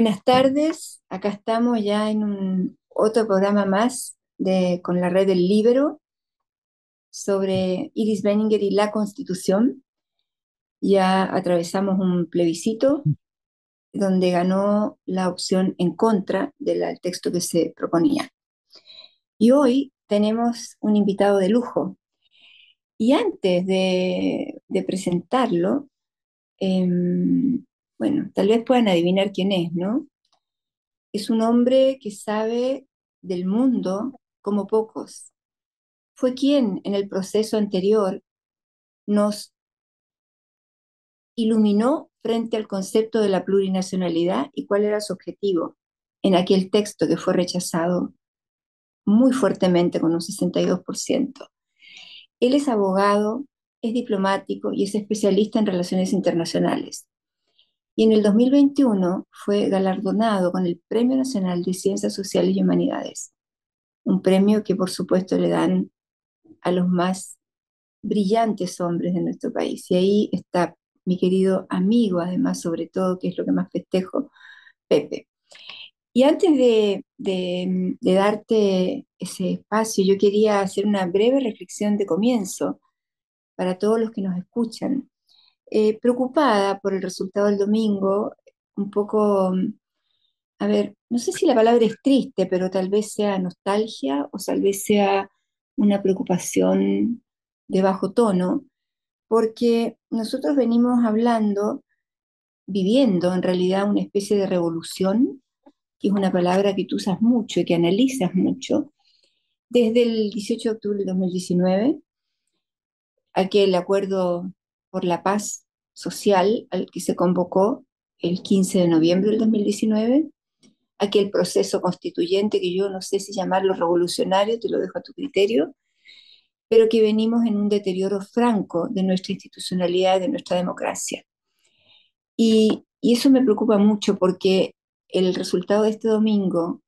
Buenas tardes, acá estamos ya en un otro programa más de, con la red del Libro sobre Iris Benninger y la Constitución. Ya atravesamos un plebiscito donde ganó la opción en contra del texto que se proponía. Y hoy tenemos un invitado de lujo. Y antes de, de presentarlo, em, bueno, tal vez puedan adivinar quién es, ¿no? Es un hombre que sabe del mundo como pocos. Fue quien en el proceso anterior nos iluminó frente al concepto de la plurinacionalidad y cuál era su objetivo en aquel texto que fue rechazado muy fuertemente con un 62%. Él es abogado, es diplomático y es especialista en relaciones internacionales. Y en el 2021 fue galardonado con el Premio Nacional de Ciencias Sociales y Humanidades, un premio que por supuesto le dan a los más brillantes hombres de nuestro país. Y ahí está mi querido amigo, además, sobre todo, que es lo que más festejo, Pepe. Y antes de, de, darte ese espacio, yo quería hacer una breve reflexión de comienzo para todos los que nos escuchan. Eh, preocupada por el resultado del domingo, un poco, a ver, no sé si la palabra es triste, pero tal vez sea nostalgia o tal vez sea una preocupación de bajo tono, porque nosotros venimos hablando, viviendo en realidad una especie de revolución, que es una palabra que tú usas mucho y que analizas mucho, desde el 18 de octubre de 2019, aquel acuerdo por la paz social al que se convocó el 15 de noviembre del 2019, aquel proceso constituyente que yo no sé si llamarlo revolucionario, te lo dejo a tu criterio, pero que venimos en un deterioro franco de nuestra institucionalidad, de nuestra democracia. Y, y eso me preocupa mucho porque el resultado de este domingo,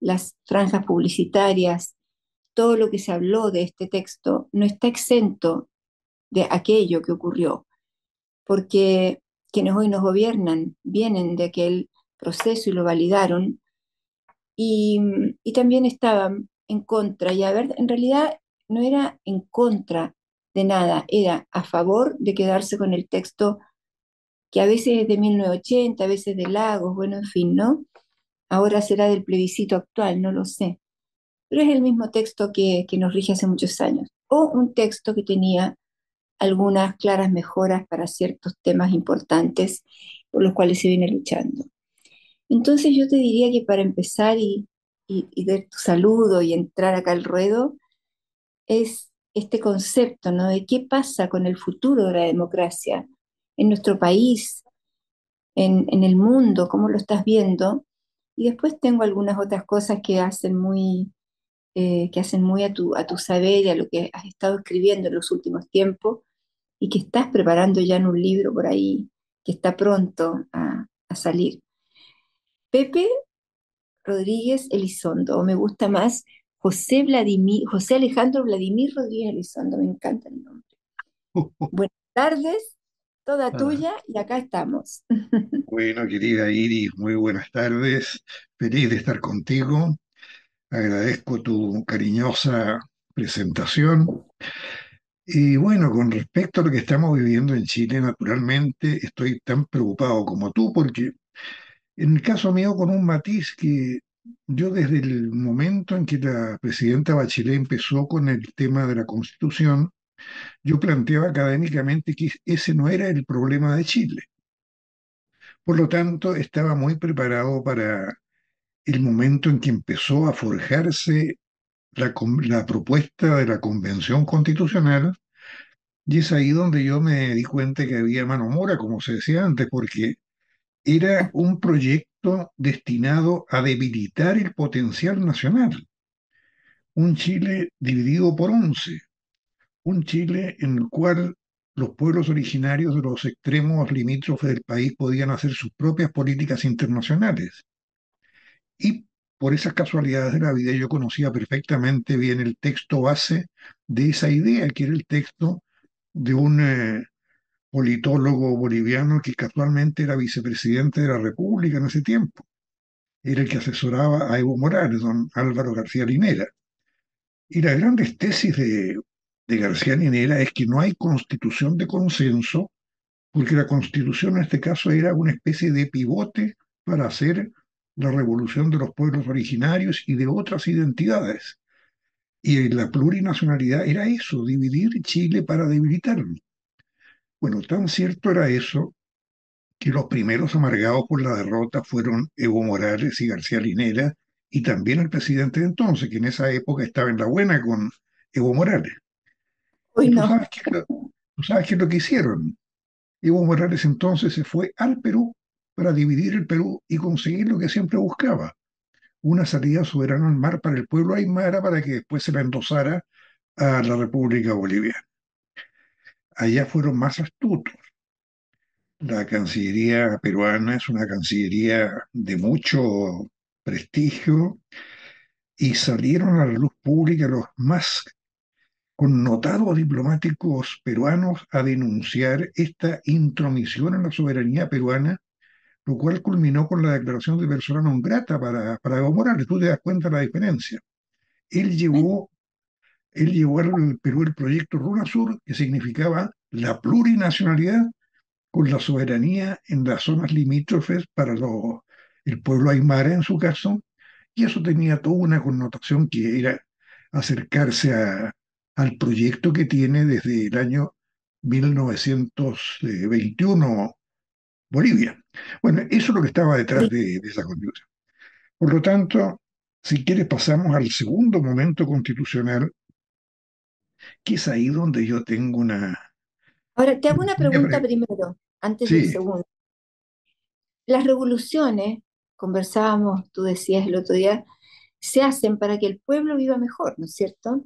las franjas publicitarias, todo lo que se habló de este texto, no está exento de aquello que ocurrió, porque quienes hoy nos gobiernan vienen de aquel proceso y lo validaron, y, y también estaban en contra, y a ver, en realidad no era en contra de nada, era a favor de quedarse con el texto que a veces es de 1980, a veces de Lagos, bueno, en fin, ¿no? Ahora será del plebiscito actual, no lo sé. Pero es el mismo texto que, que nos rige hace muchos años. O un texto que tenía algunas claras mejoras para ciertos temas importantes por los cuales se viene luchando. Entonces yo te diría que para empezar y, y, y tu saludo y entrar acá al ruedo, es este concepto ¿no? de qué pasa con el futuro de la democracia en nuestro país, en, en el mundo, cómo lo estás viendo. Y después tengo algunas otras cosas que hacen muy, eh, que hacen muy a tu, a tu saber y a lo que has estado escribiendo en los últimos tiempos y que estás preparando ya en un libro por ahí que está pronto a, a salir. Pepe Rodríguez Elizondo, o me gusta más José, Vladimir, José Alejandro Vladimir Rodríguez Elizondo, me encanta el nombre. Buenas tardes, toda tuya y acá estamos. bueno, querida Iris, muy buenas tardes. Feliz de estar contigo. Agradezco tu cariñosa presentación. Y bueno, con respecto a lo que estamos viviendo en Chile, naturalmente estoy tan preocupado como tú, porque en el caso mío con un matiz que yo desde el momento en que la presidenta Bachelet empezó con el tema de la Constitución, yo planteaba académicamente que ese no era el problema de Chile. Por lo tanto, estaba muy preparado para el momento en que empezó a forjarse la, propuesta de la Convención Constitucional, y es ahí donde yo me di cuenta que había mano mora, como se decía antes, porque era un proyecto destinado a debilitar el potencial nacional. Un Chile dividido por once, un Chile en el cual los pueblos originarios de los extremos limítrofes del país podían hacer sus propias políticas internacionales Y por esas casualidades de la vida yo conocía perfectamente bien el texto base de esa idea, que era el texto de un eh, politólogo boliviano que casualmente era vicepresidente de la República en ese tiempo. era el que asesoraba a Evo Morales, don Álvaro García Linera. Y las grandes tesis de, de García Linera es que no hay constitución de consenso, porque la constitución en este caso era una especie de pivote para hacer la revolución de los pueblos originarios y de otras identidades. Y la plurinacionalidad era eso, dividir Chile para debilitarlo. Bueno, tan cierto era eso que los primeros amargados por la derrota fueron Evo Morales y García Linera y también el presidente de entonces, que en esa época estaba en la buena con Evo Morales. Tú sabes qué tú sabes qué es lo que hicieron. Evo Morales entonces se fue al Perú para dividir el Perú y conseguir lo que siempre buscaba, una salida soberana al mar para el pueblo aymara para que después se la endosara a la República Boliviana. Allá fueron más astutos. La Cancillería peruana es una cancillería de mucho prestigio y salieron a la luz pública los más connotados diplomáticos peruanos a denunciar esta intromisión en la soberanía peruana, lo cual culminó con la declaración de persona non grata para, para Evo Morales. Tú te das cuenta de la diferencia. Él llevó, él llevó al Perú el proyecto Sur, que significaba la plurinacionalidad con la soberanía en las zonas limítrofes para los, el pueblo aymara en su caso, y eso tenía toda una connotación que era acercarse a, al proyecto que tiene desde el año 1921 Bolivia. Bueno, eso es lo que estaba detrás de, de esa constitución. Por lo tanto, si quieres pasamos al segundo momento constitucional, que es ahí donde yo tengo una... Ahora, te hago una pregunta pre- primero, antes del Sí, segundo. Las revoluciones, conversábamos, tú decías el otro día, se hacen para que el pueblo viva mejor, ¿no es cierto?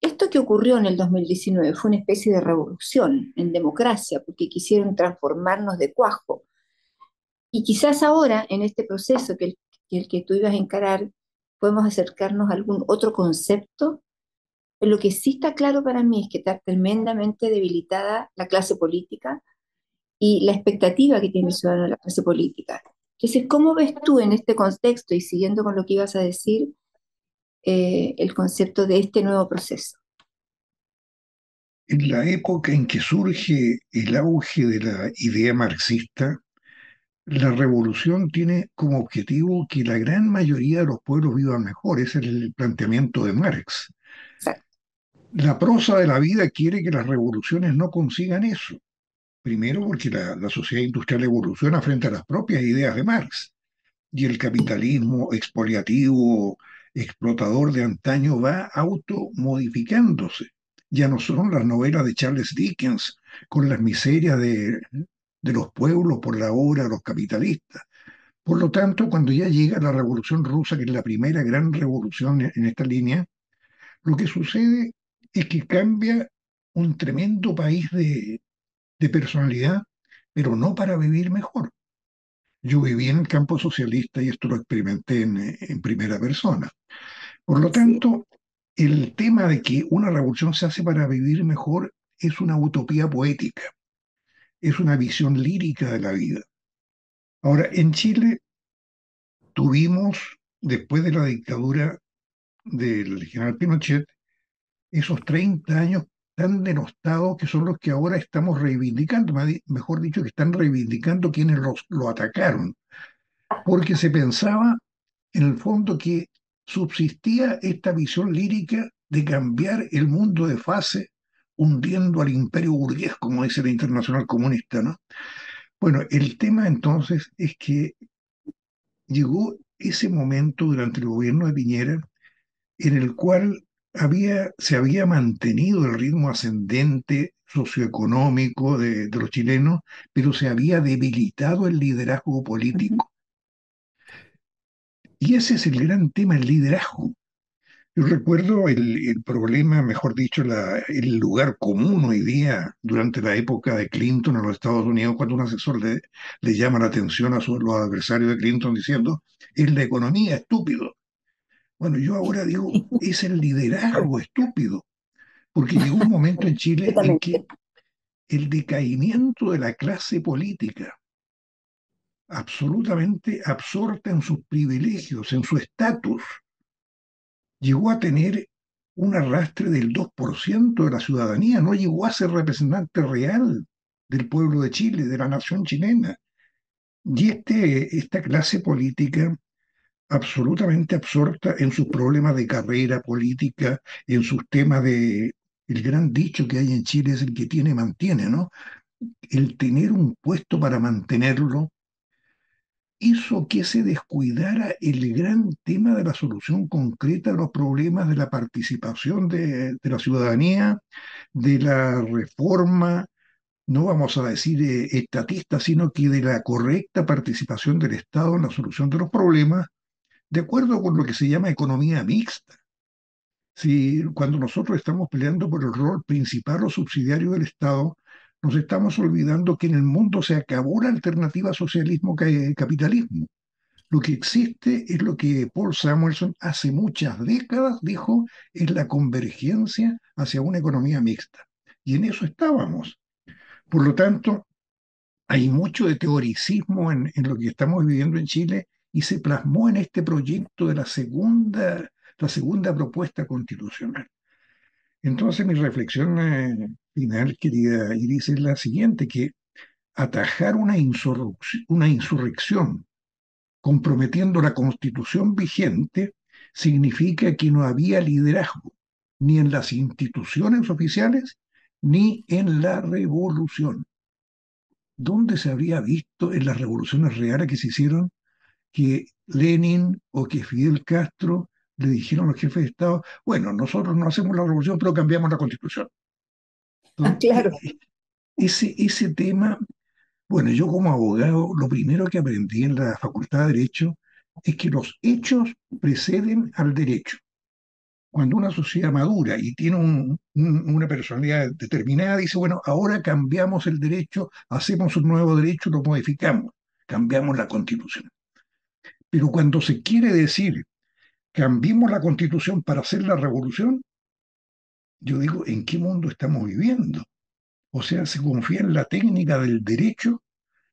Esto que ocurrió en el 2019 fue una especie de revolución en democracia, porque quisieron transformarnos de cuajo. Y quizás ahora, en este proceso que el que, el que tú ibas a encarar, podemos acercarnos a algún otro concepto. Pero lo que sí está claro para mí es que está tremendamente debilitada la clase política y la expectativa que tiene el ciudadano de la clase política. Entonces, ¿cómo ves tú en este contexto y siguiendo con lo que ibas a decir, eh, el concepto de este nuevo proceso? en la época en que surge el auge de la idea marxista, La revolución tiene como objetivo que la gran mayoría de los pueblos vivan mejor. Ese es el planteamiento de Marx. Exacto. La prosa de la vida quiere que las revoluciones no consigan eso. Primero porque la, la sociedad industrial evoluciona frente a las propias ideas de Marx y el capitalismo expoliativo, explotador de antaño va automodificándose. Ya no son las novelas de Charles Dickens con las miserias de, de los pueblos por la obra de los capitalistas por lo tanto, cuando ya llega la Revolución Rusa, que es la primera gran revolución en esta línea, lo que sucede es que cambia un tremendo país de, de personalidad, pero no para vivir mejor. Yo viví en el campo socialista y esto lo experimenté en, en primera persona. Por lo tanto, el tema de que una revolución se hace para vivir mejor es una utopía poética, es una visión lírica de la vida. Ahora, en Chile tuvimos, después de la dictadura del general Pinochet, esos 30 años tan denostados que son los que ahora estamos reivindicando, mejor dicho, que están reivindicando quienes los, lo atacaron, porque se pensaba en el fondo que subsistía esta visión lírica de cambiar el mundo de fase hundiendo al imperio burgués, como dice la Internacional Comunista, ¿no? Bueno, el tema entonces es que llegó ese momento durante el gobierno de Piñera en el cual había, se había mantenido el ritmo ascendente socioeconómico de, de los chilenos, pero se había debilitado el liderazgo político. Y ese es el gran tema, el liderazgo. Yo recuerdo el, el problema, mejor dicho, la, el lugar común hoy día, durante la época de Clinton en los Estados Unidos, cuando un asesor le, le llama la atención a su- los adversarios de Clinton diciendo, es la economía, estúpido. Bueno, yo ahora digo, es el liderazgo estúpido, porque llegó un momento en Chile en que el decaimiento de la clase política absolutamente absorta en sus privilegios, en su estatus. Llegó a tener un arrastre del 2% de la ciudadanía, no llegó a ser representante real del pueblo de Chile, de la nación chilena. Y este, esta clase política absolutamente absorta en sus problemas de carrera política, en sus temas de... El gran dicho que hay en Chile es el que tiene, mantiene, ¿no? El tener un puesto para mantenerlo hizo que se descuidara el gran tema de la solución concreta de los problemas de la participación de, de la ciudadanía, de la reforma, no vamos a decir eh, estatista, sino que de la correcta participación del Estado en la solución de los problemas, de acuerdo con lo que se llama economía mixta. Si cuando nosotros estamos peleando por el rol principal o subsidiario del Estado, nos estamos olvidando que en el mundo se acabó la alternativa socialismo-capitalismo. Lo que existe es lo que Paul Samuelson hace muchas décadas dijo, es la convergencia hacia una economía mixta. Y en eso estábamos. Por lo tanto, hay mucho de teoricismo en lo que estamos viviendo en Chile y se plasmó en este proyecto de la segunda, la segunda propuesta constitucional. Entonces mi reflexión eh, final, querida Iris, es la siguiente, que atajar una, una insurrección comprometiendo la constitución vigente significa que no había liderazgo ni en las instituciones oficiales ni en la revolución. ¿Dónde se habría visto en las revoluciones reales que se hicieron que Lenin o que Fidel Castro le dijeron a los jefes de Estado, bueno, nosotros no hacemos la revolución, pero cambiamos la constitución. Ah, claro. Ese, ese tema, bueno, yo como abogado, lo primero que aprendí en la Facultad de Derecho es que los hechos preceden al derecho. Cuando una sociedad madura y tiene un, una personalidad determinada, dice, bueno, ahora cambiamos el derecho, hacemos un nuevo derecho, lo modificamos, cambiamos la constitución. Pero cuando se quiere decir, cambiemos la constitución para hacer la revolución, yo digo, ¿en qué mundo estamos viviendo? O sea, se confía en la técnica del derecho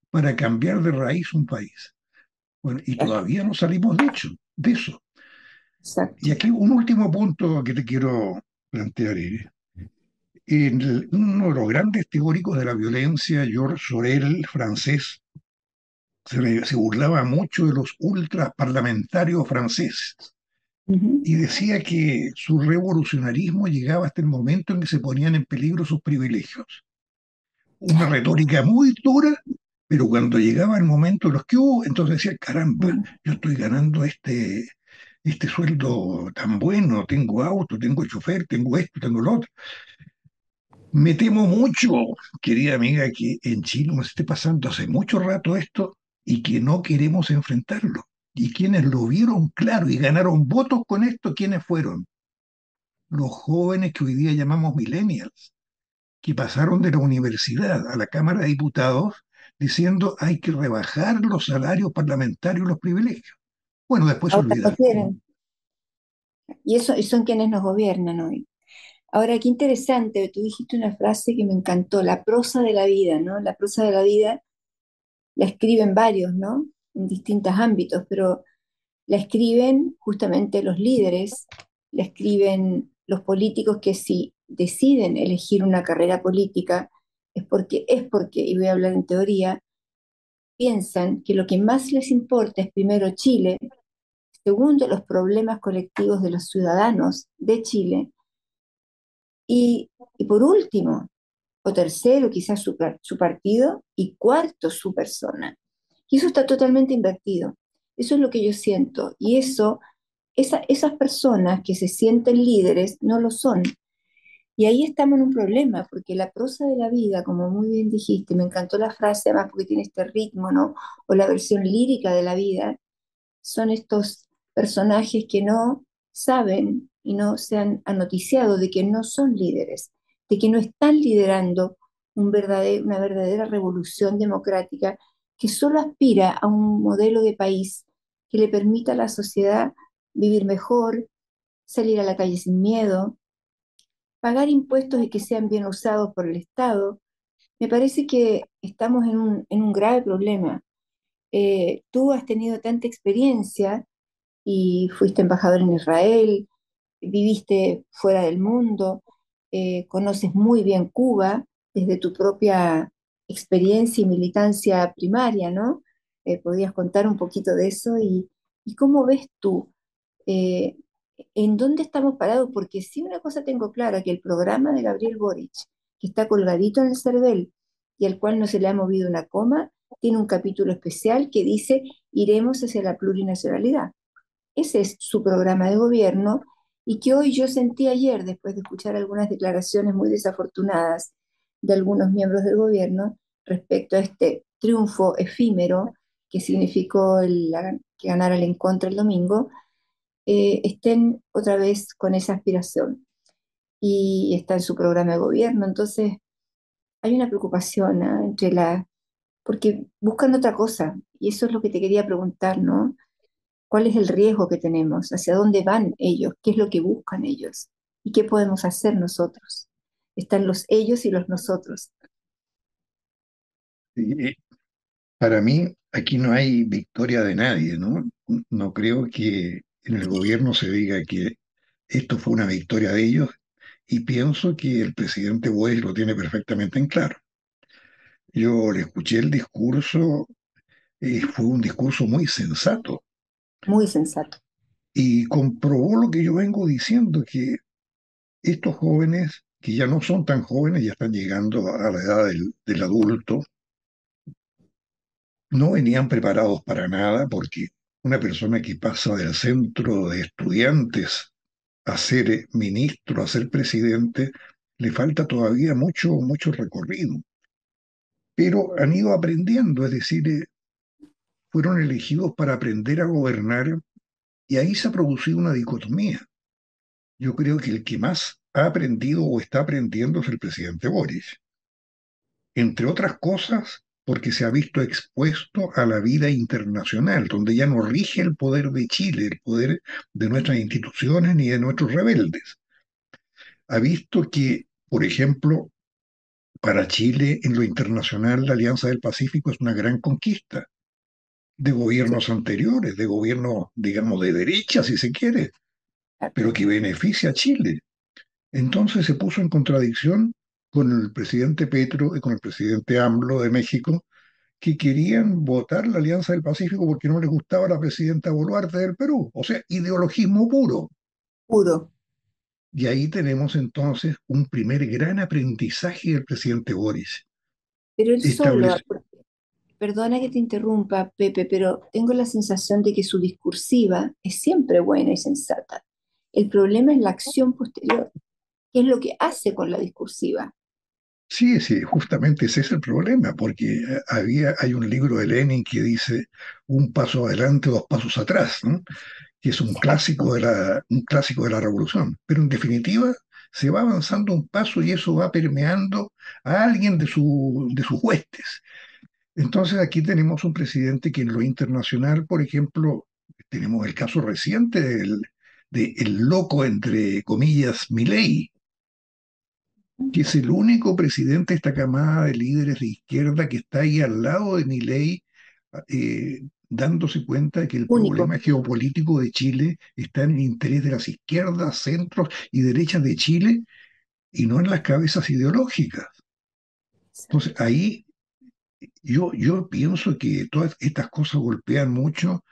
para cambiar de raíz un país. Bueno, y todavía no salimos de, hecho, de eso. Y aquí un último punto que te quiero plantear. En uno de los grandes teóricos de la violencia, Georges Sorel, francés, se, burlaba mucho de los ultraparlamentarios franceses y decía que su revolucionarismo llegaba hasta el momento en que se ponían en peligro sus privilegios. Una retórica muy dura, pero cuando llegaba el momento de los que hubo, entonces decía, caramba, yo estoy ganando este, este sueldo tan bueno, tengo auto, tengo chofer, tengo esto, tengo lo otro. Me temo mucho, querida amiga, que en Chile nos esté pasando hace mucho rato esto y que no queremos enfrentarlo. Y quienes lo vieron claro y ganaron votos con esto, ¿quiénes fueron? Los jóvenes que hoy día llamamos millennials, que pasaron de la universidad a la Cámara de Diputados diciendo hay que rebajar los salarios parlamentarios, los privilegios. Bueno, después olvidaron. Y eso y son quienes nos gobiernan hoy. Ahora, qué interesante, tú dijiste una frase que me encantó, la prosa de la vida, ¿no? La prosa de la vida la escriben varios, ¿no? En distintos ámbitos, pero la escriben justamente los líderes, la escriben los políticos que si deciden elegir una carrera política es porque, es porque, y voy a hablar en teoría, piensan que lo que más les importa es primero Chile, segundo los problemas colectivos de los ciudadanos de Chile, y, y por último, o tercero quizás su, partido y cuarto su persona. Y eso está totalmente invertido. Eso es lo que yo siento. Y eso, esa, esas personas que se sienten líderes no lo son. Y ahí estamos en un problema, porque la prosa de la vida, como muy bien dijiste, me encantó la frase, además porque tiene este ritmo, ¿no? O la versión lírica de la vida, son estos personajes que no saben y no se han anoticiado de que no son líderes, de que no están liderando un una verdadera revolución democrática que solo aspira a un modelo de país que le permita a la sociedad vivir mejor, salir a la calle sin miedo, pagar impuestos y que sean bien usados por el Estado. Me parece que estamos en un, en un grave problema. eh, tú has tenido tanta experiencia y fuiste embajador en Israel, viviste fuera del mundo, eh, conoces muy bien Cuba desde tu propia experiencia y militancia primaria, ¿no? Eh, ¿podrías contar un poquito de eso y, y cómo ves tú? eh, ¿en dónde estamos parados? Porque sí una cosa tengo clara, que el programa de Gabriel Boric, que está colgadito en el CERVEL y al cual no se le ha movido una coma, tiene un capítulo especial que dice iremos hacia la plurinacionalidad. Ese es su programa de gobierno y que hoy yo sentí ayer, después de escuchar algunas declaraciones muy desafortunadas de algunos miembros del gobierno respecto a este triunfo efímero que significó el, que ganara el en contra el domingo, eh, estén otra vez con esa aspiración y está en su programa de gobierno. Entonces, hay una preocupación ¿ah? entre la, porque buscan otra cosa, y eso es lo que te quería preguntar, ¿no? ¿Cuál es el riesgo que tenemos? ¿Hacia dónde van ellos? ¿Qué es lo que buscan ellos? ¿Y qué podemos hacer nosotros? Están los ellos y los nosotros. Para mí, aquí no hay victoria de nadie, ¿no? No creo que en el gobierno se diga que esto fue una victoria de ellos y pienso que el presidente Bush lo tiene perfectamente en claro. Yo le escuché el discurso, eh, fue un discurso muy sensato Muy sensato. y comprobó lo que yo vengo diciendo, que estos jóvenes, que ya no son tan jóvenes, ya están llegando a la edad del, del adulto, no venían preparados para nada porque una persona que pasa del centro de estudiantes a ser eh, ministro, a ser presidente, le falta todavía mucho, mucho recorrido. Pero han ido aprendiendo, es decir, eh, fueron elegidos para aprender a gobernar y ahí se ha producido una dicotomía. Yo creo que el que más ha aprendido o está aprendiendo es el presidente Boris. Entre otras cosas, porque se ha visto expuesto a la vida internacional, donde ya no rige el poder de Chile, el poder de nuestras instituciones ni de nuestros rebeldes. Ha visto que, por ejemplo, para Chile en lo internacional la Alianza del Pacífico es una gran conquista de gobiernos anteriores, de gobiernos, digamos, de derecha, si se quiere, pero que beneficia a Chile. Entonces se puso en contradicción con el presidente Petro y con el presidente AMLO de México, que querían votar la Alianza del Pacífico porque no les gustaba la presidenta Boluarte del Perú. O sea, ideologismo puro. Puro. Y ahí tenemos entonces un primer gran aprendizaje del presidente Boris. Pero él solo, perdona que te interrumpa, Pepe, pero tengo la sensación de que su discursiva es siempre buena y sensata. El problema es la acción posterior, qué es lo que hace con la discursiva. sí, sí, justamente ese es el problema, porque eh, había, hay un libro de Lenin que dice un paso adelante, dos pasos atrás, ¿no? que es un clásico de la, un clásico de la revolución. Pero en definitiva, se va avanzando un paso y eso va permeando a alguien de, su, de sus huestes. Entonces aquí tenemos un presidente que en lo internacional, por ejemplo, tenemos el caso reciente del de el loco, entre comillas, Milei, que es el único presidente de esta camada de líderes de izquierda que está ahí al lado de Milei, eh, dándose cuenta de que el Único. problema geopolítico de Chile está en el interés de las izquierdas, centros y derechas de Chile y no en las cabezas ideológicas. Entonces ahí yo, pienso que todas estas cosas golpean mucho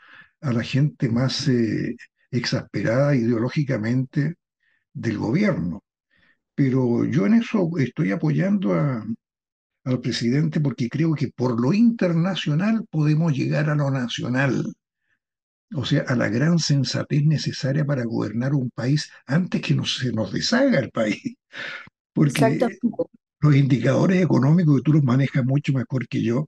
a la gente más eh, exasperada ideológicamente del gobierno. Pero yo en eso estoy apoyando al presidente porque creo que por lo internacional podemos llegar a lo nacional, o sea, a la gran sensatez necesaria para gobernar un país antes que se nos deshaga el país. Porque. Los indicadores económicos que tú los manejas mucho mejor que yo,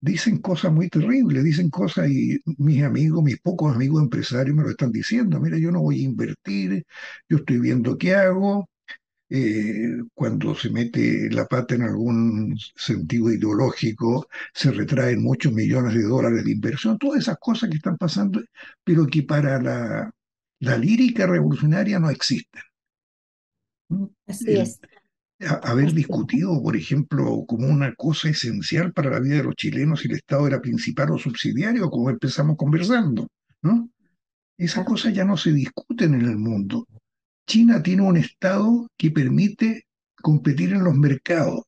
dicen cosas muy terribles, dicen cosas y mis amigos, mis pocos amigos empresarios me lo están diciendo. Mira, yo no voy a invertir, yo estoy viendo qué hago, eh, cuando se mete la pata en algún sentido ideológico, se retraen muchos millones de dólares de inversión, todas esas cosas que están pasando, pero que para la, la lírica revolucionaria no existen. Así es. Haber discutido, por ejemplo, como una cosa esencial para la vida de los chilenos si el Estado era principal o subsidiario, como empezamos conversando, ¿no? Esas cosas ya no se discuten en el mundo. China tiene un Estado que permite competir en los mercados.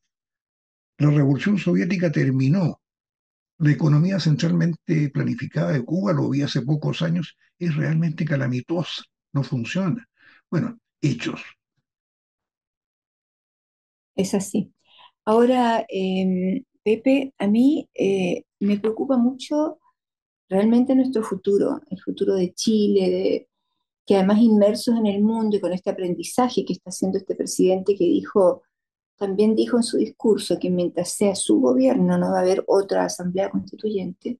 La revolución soviética terminó. La economía centralmente planificada de Cuba, lo vi hace pocos años, es realmente calamitosa, no funciona. Bueno, hechos. Es así. Ahora, em, Pepe, a mí eh, me preocupa mucho realmente nuestro futuro, el futuro de Chile, de, que además inmersos en el mundo y con este aprendizaje que está haciendo este presidente que dijo, también dijo en su discurso que mientras sea su gobierno no va a haber otra asamblea constituyente,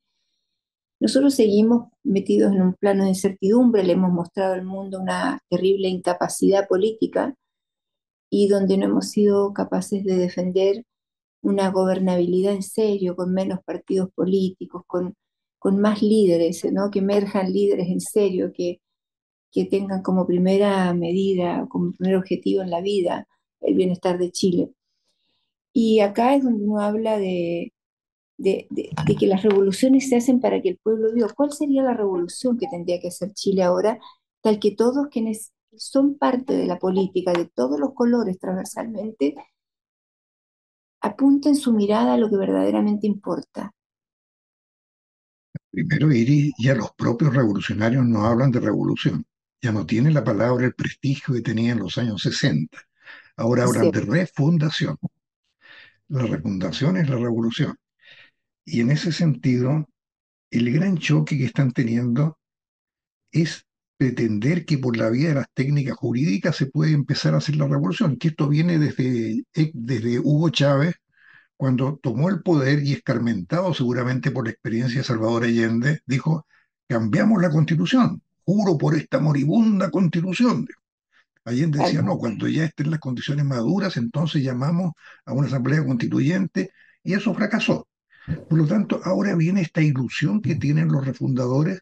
nosotros seguimos metidos en un plano de incertidumbre, le hemos mostrado al mundo una terrible incapacidad política y donde no hemos sido capaces de defender una gobernabilidad en serio, con menos partidos políticos, con, con más líderes, ¿no? que emerjan líderes en serio, que, que tengan como primera medida, como primer objetivo en la vida el bienestar de Chile. Y acá es donde uno habla de, de, que las revoluciones se hacen para que el pueblo viva. ¿Cuál sería la revolución que tendría que hacer Chile ahora, tal que todos quienes son parte de la política, de todos los colores transversalmente, apunten su mirada a lo que verdaderamente importa? Primero, Iris, ya los propios revolucionarios no hablan de revolución ya no tiene la palabra el prestigio que tenía en los años 60. Ahora hablan de refundación. La refundación es la revolución. Y en ese sentido, el gran choque que están teniendo es pretender que por la vía de las técnicas jurídicas se puede empezar a hacer la revolución, que esto viene desde, eh, desde Hugo Chávez, cuando tomó el poder y escarmentado seguramente por la experiencia de Salvador Allende, dijo, cambiamos la constitución, juro por esta moribunda constitución. Allende decía, no, cuando ya estén las condiciones maduras, entonces llamamos a una asamblea constituyente y eso fracasó. Por lo tanto, ahora viene esta ilusión que tienen los refundadores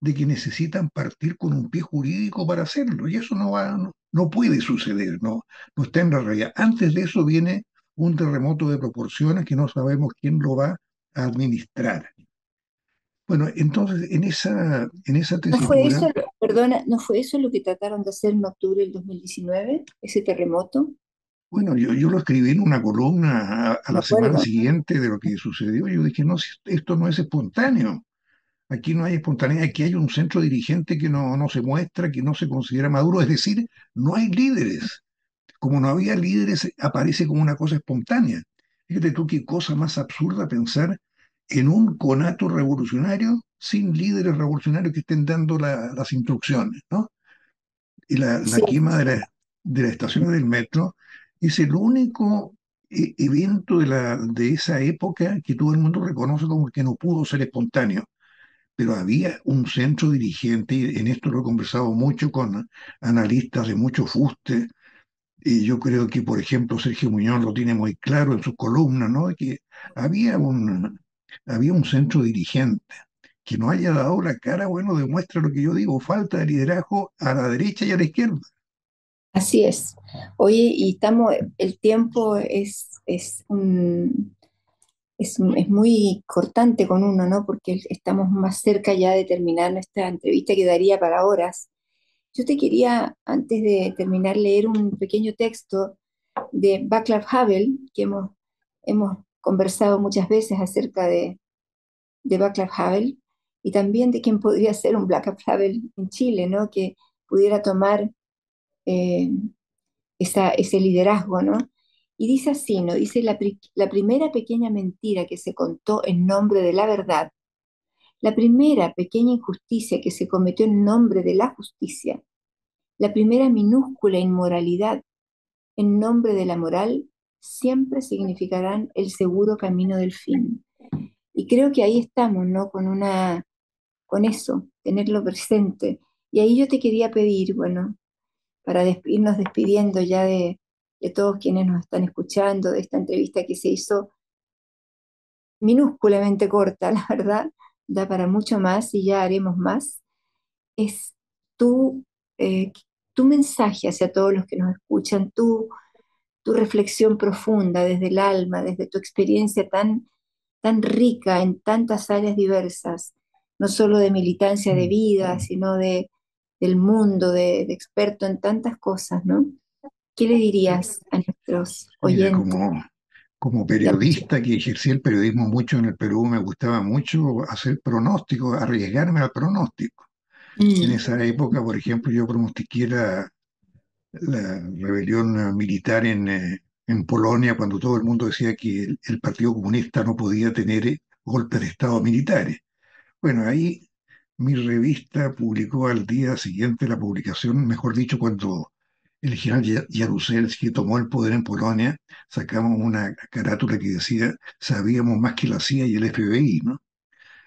de que necesitan partir con un pie jurídico para hacerlo y eso no va, no, puede suceder, no, no está en la realidad. Antes de eso viene un terremoto de proporciones que no sabemos quién lo va a administrar. Bueno, entonces en esa, en esa tesitura... ¿No fue eso, perdona, ¿no fue eso lo que trataron de hacer en octubre del 2019, ese terremoto? Bueno, yo, yo lo escribí en una columna a, la semana siguiente de lo que sucedió. Yo dije, no, esto no es espontáneo. Aquí no hay espontaneidad, aquí hay un centro dirigente que no, no se muestra, que no se considera maduro. Es decir, no hay líderes. Como no había líderes, aparece como una cosa espontánea. Fíjate tú qué cosa más absurda pensar en un conato revolucionario sin líderes revolucionarios que estén dando las instrucciones, ¿no? Y la, quema de, la, de las estaciones del metro es el único eh, evento de, la, de esa época que todo el mundo reconoce como que no pudo ser espontáneo. Pero había un centro dirigente, y en esto lo he conversado mucho con analistas de mucho fuste, y yo creo que, por ejemplo, Sergio Muñoz lo tiene muy claro en sus columnas, ¿no? Que había un, había un centro dirigente. Que no haya dado la cara, bueno, demuestra lo que yo digo, falta de liderazgo a la derecha y a la izquierda. Así es. Oye, y estamos, el tiempo es, es, es, es, muy cortante con uno, ¿no? Porque estamos más cerca ya de terminar nuestra entrevista que daría para horas. Yo te quería, antes de terminar, leer un pequeño texto de Václav Havel, que hemos, hemos conversado muchas veces acerca de, de Václav Havel y también de quién podría ser un Václav Havel en Chile, ¿no? que pudiera tomar eh, esa, ese liderazgo. ¿no? Y dice así, ¿no? dice la, primera pequeña mentira que se contó en nombre de la verdad, la primera pequeña injusticia que se cometió en nombre de la justicia, la primera minúscula inmoralidad en nombre de la moral siempre significarán el seguro camino del fin. Y creo que ahí estamos, ¿no? Con una, con eso, tenerlo presente. Y ahí yo te quería pedir, bueno, para irnos despidiendo ya de, de todos quienes nos están escuchando, de esta entrevista que se hizo minúsculamente corta, la verdad, da para mucho más y ya haremos más, es tu, eh, tu mensaje hacia todos los que nos escuchan, tu, tu reflexión profunda desde el alma, desde tu experiencia tan, tan rica en tantas áreas diversas, no solo de militancia de vida, sino de, del mundo, de, experto en tantas cosas, ¿no? ¿Qué le dirías a nuestros oyentes? como, como periodista que ejercí el periodismo mucho en el Perú, me gustaba mucho hacer pronósticos, arriesgarme al pronóstico. En mm. esa época, por ejemplo, yo pronostiqué la, la rebelión militar en, eh, en, Polonia cuando todo el mundo decía que el, Partido Comunista no podía tener eh, golpes de Estado militares. Bueno, ahí mi revista publicó al día siguiente la publicación, mejor dicho, cuando el general Jaruzelski tomó el poder en Polonia, sacamos una carátula que decía, sabíamos más que la CIA y el FBI, ¿no?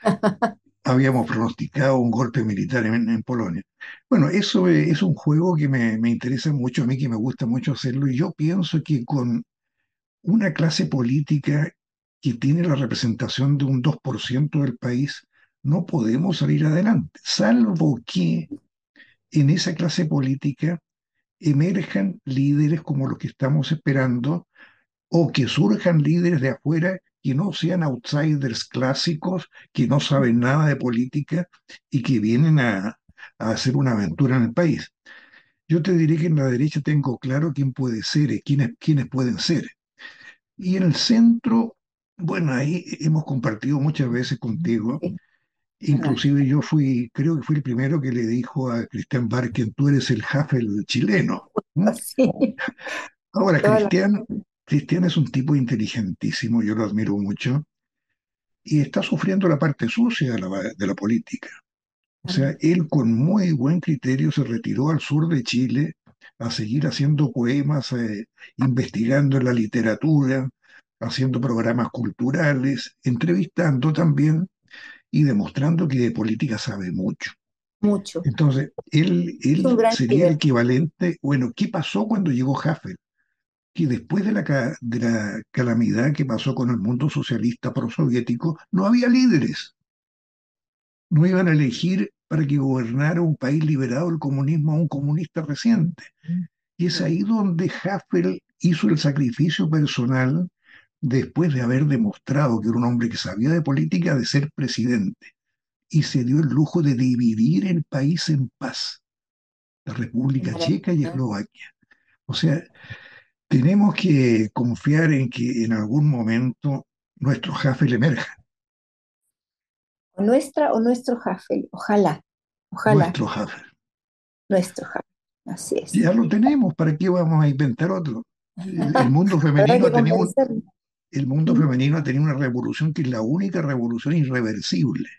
Habíamos pronosticado un golpe militar en, Polonia. Bueno, eso es, un juego que me, me, interesa mucho, a mí que me gusta mucho hacerlo, y yo pienso que con una clase política que tiene la representación de un 2% del país, no podemos salir adelante, salvo que en esa clase política emerjan líderes como los que estamos esperando o que surjan líderes de afuera que no sean outsiders clásicos, que no saben nada de política y que vienen a, hacer una aventura en el país. Yo te diré que en la derecha tengo claro quién puede ser y quiénes, quiénes pueden ser. Y en el centro, bueno, ahí hemos compartido muchas veces contigo Inclusive yo fui, creo que fui el primero que le dijo a Cristian Barken, tú eres el Haffel chileno. Ahora, Cristian, Cristian es un tipo inteligentísimo, yo lo admiro mucho, y está sufriendo la parte sucia de la, de la política. O sea, él con muy buen criterio se retiró al sur de Chile a seguir haciendo poemas, eh, investigando en la literatura, haciendo programas culturales, entrevistando también y demostrando que de política sabe mucho. Mucho. Entonces, él, él sería el equivalente, bueno, ¿qué pasó cuando llegó Haffel? Que después de la, de la calamidad que pasó con el mundo socialista prosoviético, no había líderes. No iban a elegir para que gobernara un país liberado del comunismo a un comunista reciente. Y es ahí donde Haffel hizo el sacrificio personal después de haber demostrado que era un hombre que sabía de política, de ser presidente, y se dio el lujo de dividir el país en paz, la República Checa y Eslovaquia. O sea, tenemos que confiar en que en algún momento nuestro Havel emerja. O nuestra o nuestro Havel, ojalá, ojalá. Nuestro Havel. Nuestro Havel, así es. Ya lo tenemos, ¿para qué vamos a inventar otro? El, mundo femenino ha tenido, el mundo femenino ha tenido una revolución que es la única revolución irreversible.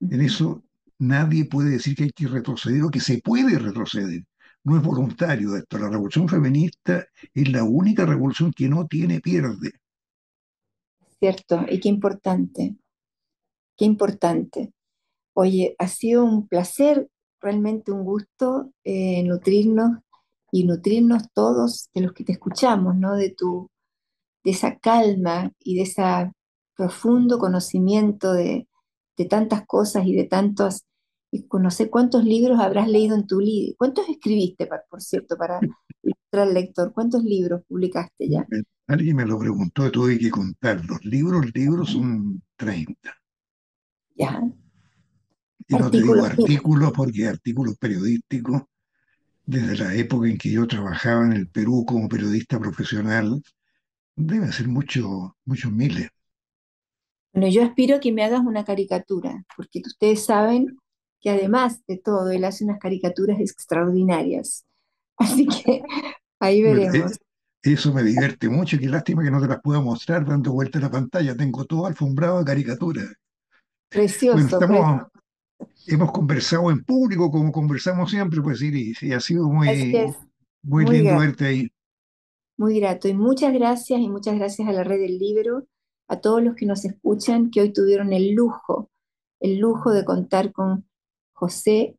En eso nadie puede decir que hay que retroceder o que se puede retroceder. No es voluntario esto. La revolución feminista es la única revolución que no tiene pierde. Cierto, y qué importante. Qué importante. Oye, ha sido un placer, realmente un gusto eh, nutrirnos y nutrirnos todos de los que te escuchamos, ¿no? De tu de esa calma y de ese profundo conocimiento de, tantas cosas y de tantos, y no sé cuántos libros habrás leído en tu libro. ¿Cuántos escribiste, por cierto, para ilustrar al lector? ¿Cuántos libros publicaste ya? Alguien me lo preguntó, tuve que contar. Los libros, libros son 30. Ya. Y no te digo artículos porque artículos periodísticos, desde la época en que yo trabajaba en el Perú como periodista profesional, Debe ser mucho, muchos miles. Bueno, yo aspiro a que me hagas una caricatura, porque ustedes saben que además de todo, él hace unas caricaturas extraordinarias. Así que ahí veremos. Eso me divierte mucho, qué lástima que no te las pueda mostrar dando vuelta a la pantalla. Tengo todo alfombrado de caricaturas. Precioso. hemos conversado en público como conversamos siempre, pues sí, y ha sido muy, muy, lindo verte ahí muy grato. Y muchas gracias y muchas gracias a la red del libro, a todos los que nos escuchan, que hoy tuvieron el lujo, el lujo de contar con José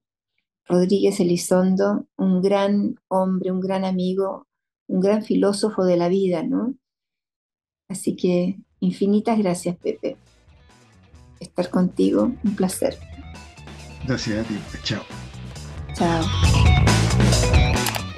Rodríguez Elizondo, un gran hombre, un gran amigo, un gran filósofo de la vida, ¿no? Así que infinitas gracias, Pepe. Estar contigo, un placer. Gracias a ti. Chao. Chao.